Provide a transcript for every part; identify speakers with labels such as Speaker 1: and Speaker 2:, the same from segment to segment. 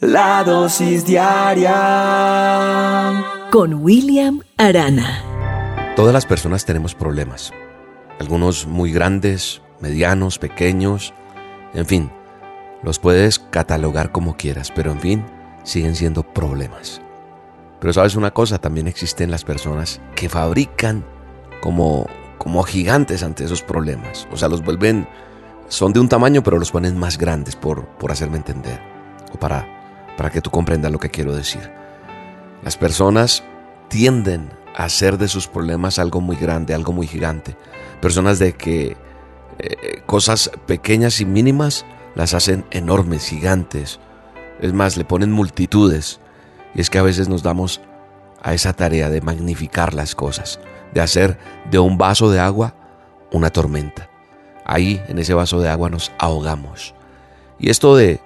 Speaker 1: La dosis diaria
Speaker 2: con William Arana.
Speaker 3: Todas las personas tenemos problemas, algunos muy grandes, medianos, pequeños, en fin, los puedes catalogar como quieras, pero en fin, siguen siendo problemas. Pero sabes una cosa, también existen las personas que fabrican como, como gigantes ante esos problemas, o sea, los vuelven, son de un tamaño, pero los ponen más grandes, por, por hacerme entender, o para para que tú comprendas lo que quiero decir. Las personas tienden a hacer de sus problemas algo muy grande, algo muy gigante. Personas de que eh, cosas pequeñas y mínimas las hacen enormes, gigantes. Es más, le ponen multitudes. Y es que a veces nos damos a esa tarea de magnificar las cosas, de hacer de un vaso de agua una tormenta. Ahí, en ese vaso de agua, nos ahogamos. Y esto de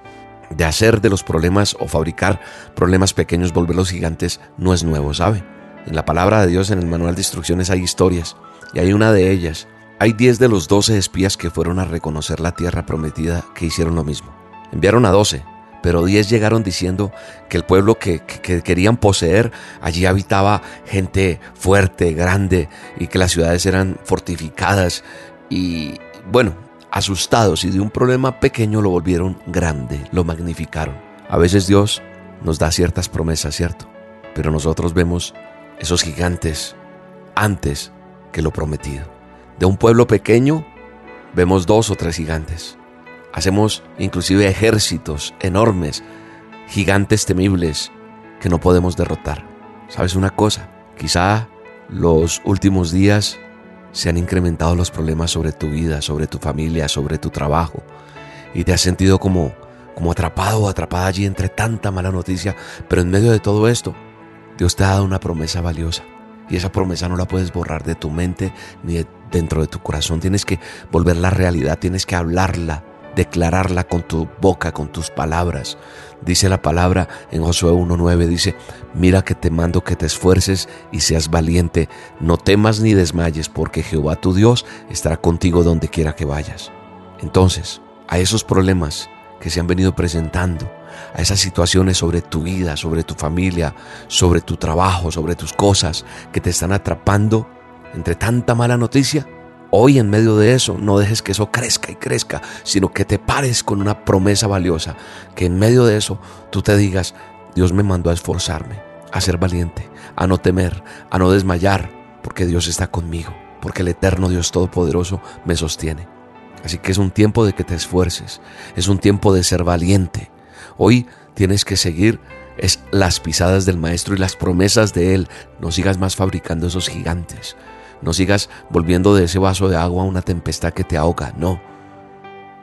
Speaker 3: de hacer de los problemas o fabricar problemas pequeños, volverlos gigantes, no es nuevo, ¿sabe? En la palabra de Dios, en el manual de instrucciones, hay historias, y hay una de ellas. Hay diez de los doce espías que fueron a reconocer la tierra prometida que hicieron lo mismo. Enviaron a doce, pero diez llegaron diciendo que el pueblo que, que, querían poseer, allí habitaba gente fuerte, grande, y que las ciudades eran fortificadas. Y bueno, asustados y de un problema pequeño lo volvieron grande, lo magnificaron. A veces Dios nos da ciertas promesas, ¿cierto? Pero nosotros vemos esos gigantes antes que lo prometido. De un pueblo pequeño vemos dos o tres gigantes. Hacemos inclusive ejércitos enormes, gigantes temibles que no podemos derrotar. ¿Sabes una cosa? Quizá los últimos días se han incrementado los problemas sobre tu vida, sobre tu familia, sobre tu trabajo, y te has sentido como, como atrapado o atrapada allí entre tanta mala noticia, pero en medio de todo esto, Dios te ha dado una promesa valiosa. Y esa promesa no la puedes borrar de tu mente ni dentro de tu corazón. Tienes que volverla realidad, tienes que hablarla declararla con tu boca, con tus palabras. Dice la palabra en Josué 1.9, dice, mira que te mando que te esfuerces y seas valiente, no temas ni desmayes, porque Jehová tu Dios estará contigo donde quiera que vayas. Entonces, a esos problemas que se han venido presentando, a esas situaciones sobre tu vida, sobre tu familia, sobre tu trabajo, sobre tus cosas que te están atrapando entre tanta mala noticia, Hoy en medio de eso, no dejes que eso crezca y crezca, sino que te pares con una promesa valiosa, que en medio de eso tú te digas, Dios me mandó a esforzarme, a ser valiente, a no temer, a no desmayar, porque Dios está conmigo, porque el eterno Dios Todopoderoso me sostiene. Así que es un tiempo de que te esfuerces, es un tiempo de ser valiente. Hoy tienes que seguir es las pisadas del Maestro y las promesas de Él. No sigas más fabricando esos gigantes. No sigas volviendo de ese vaso de agua una tempestad que te ahoga, no.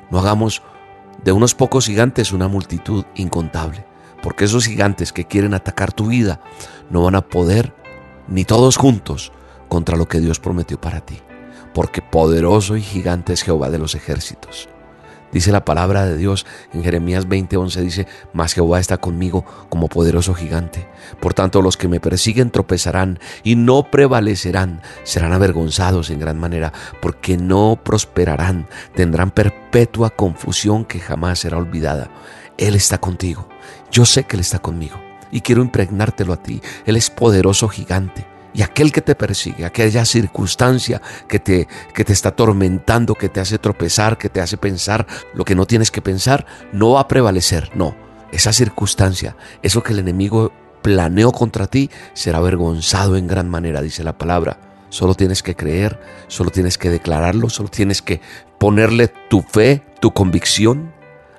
Speaker 3: No hagamos de unos pocos gigantes una multitud incontable, porque esos gigantes que quieren atacar tu vida no van a poder, ni todos juntos, contra lo que Dios prometió para ti, porque poderoso y gigante es Jehová de los ejércitos. Dice la palabra de Dios en Jeremías 20:11 dice, "Mas Jehová está conmigo como poderoso gigante. Por tanto, los que me persiguen tropezarán y no prevalecerán, serán avergonzados en gran manera, porque no prosperarán, tendrán perpetua confusión que jamás será olvidada. Él está contigo. Yo sé que él está conmigo y quiero impregnártelo a ti. Él es poderoso gigante y aquel que te persigue, aquella circunstancia que te, que te está atormentando, que te hace tropezar, que te hace pensar lo que no tienes que pensar, no va a prevalecer. No, esa circunstancia, eso que el enemigo planeó contra ti, será avergonzado en gran manera, dice la palabra. Solo tienes que creer, solo tienes que declararlo, solo tienes que ponerle tu fe, tu convicción,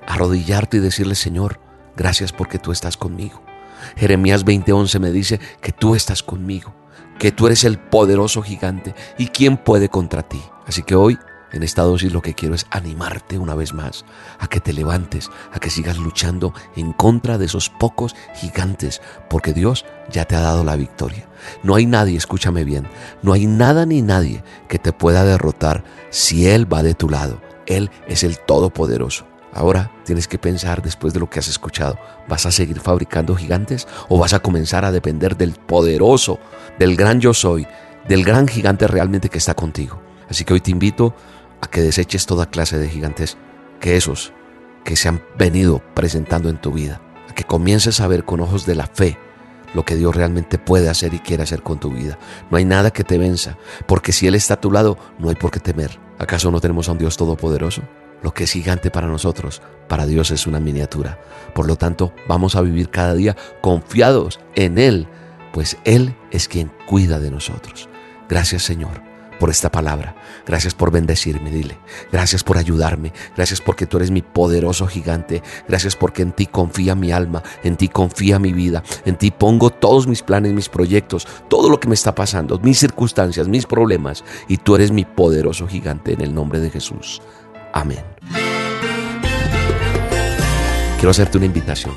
Speaker 3: arrodillarte y decirle, Señor, gracias porque tú estás conmigo. Jeremías 20:11 me dice que tú estás conmigo que tú eres el poderoso gigante y quién puede contra ti. Así que hoy, en esta dosis, lo que quiero es animarte una vez más a que te levantes, a que sigas luchando en contra de esos pocos gigantes, porque Dios ya te ha dado la victoria. No hay nadie, escúchame bien, no hay nada ni nadie que te pueda derrotar si Él va de tu lado. Él es el Todopoderoso. Ahora tienes que pensar después de lo que has escuchado, ¿vas a seguir fabricando gigantes o vas a comenzar a depender del poderoso, del gran yo soy, del gran gigante realmente que está contigo? Así que hoy te invito a que deseches toda clase de gigantes, que esos que se han venido presentando en tu vida que comiences a ver con ojos de la fe lo que Dios realmente puede hacer y quiere hacer con tu vida. No hay nada que te venza, porque si Él está a tu lado, no hay por qué temer. ¿Acaso no tenemos a un Dios todopoderoso? Lo que es gigante para nosotros, para Dios es una miniatura. Por lo tanto, vamos a vivir cada día confiados en Él, pues Él es quien cuida de nosotros. Gracias Señor por esta palabra. Gracias por bendecirme, dile. Gracias por ayudarme. Gracias porque tú eres mi poderoso gigante. Gracias porque en ti confía mi alma, en ti confía mi vida. En ti pongo todos mis planes, mis proyectos, todo lo que me está pasando, mis circunstancias, mis problemas. Y tú eres mi poderoso gigante en el nombre de Jesús. Amén. Quiero hacerte una invitación.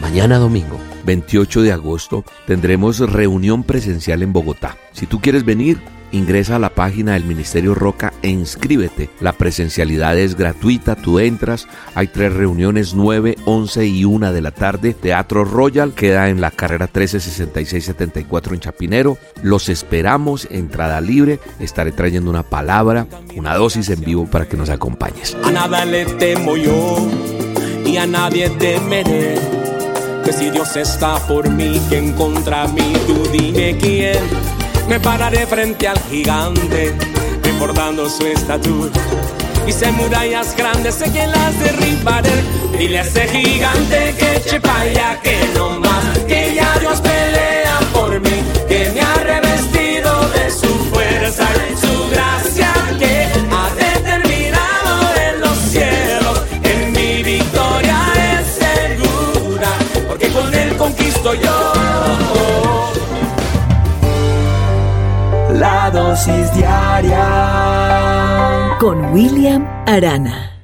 Speaker 3: Mañana domingo, 28 de agosto, tendremos reunión presencial en Bogotá. Si tú quieres venir, ingresa a la página del Ministerio Roca e inscríbete. La presencialidad es gratuita, tú entras, hay tres reuniones, 9, 11 y 1 de la tarde. Teatro Royal queda en la carrera 136674 en Chapinero. Los esperamos, entrada libre, estaré trayendo una palabra, una dosis en vivo para que nos acompañes.
Speaker 1: A nada le temo yo y a nadie temeré. Que si Dios está por mí, ¿quién contra mí? Tú quién me pararé frente al gigante, recordando su estatura. Se murallas grandes, sé que las derribaré. Dile a ese gigante que eche pa' allá, que no
Speaker 2: con William Arana.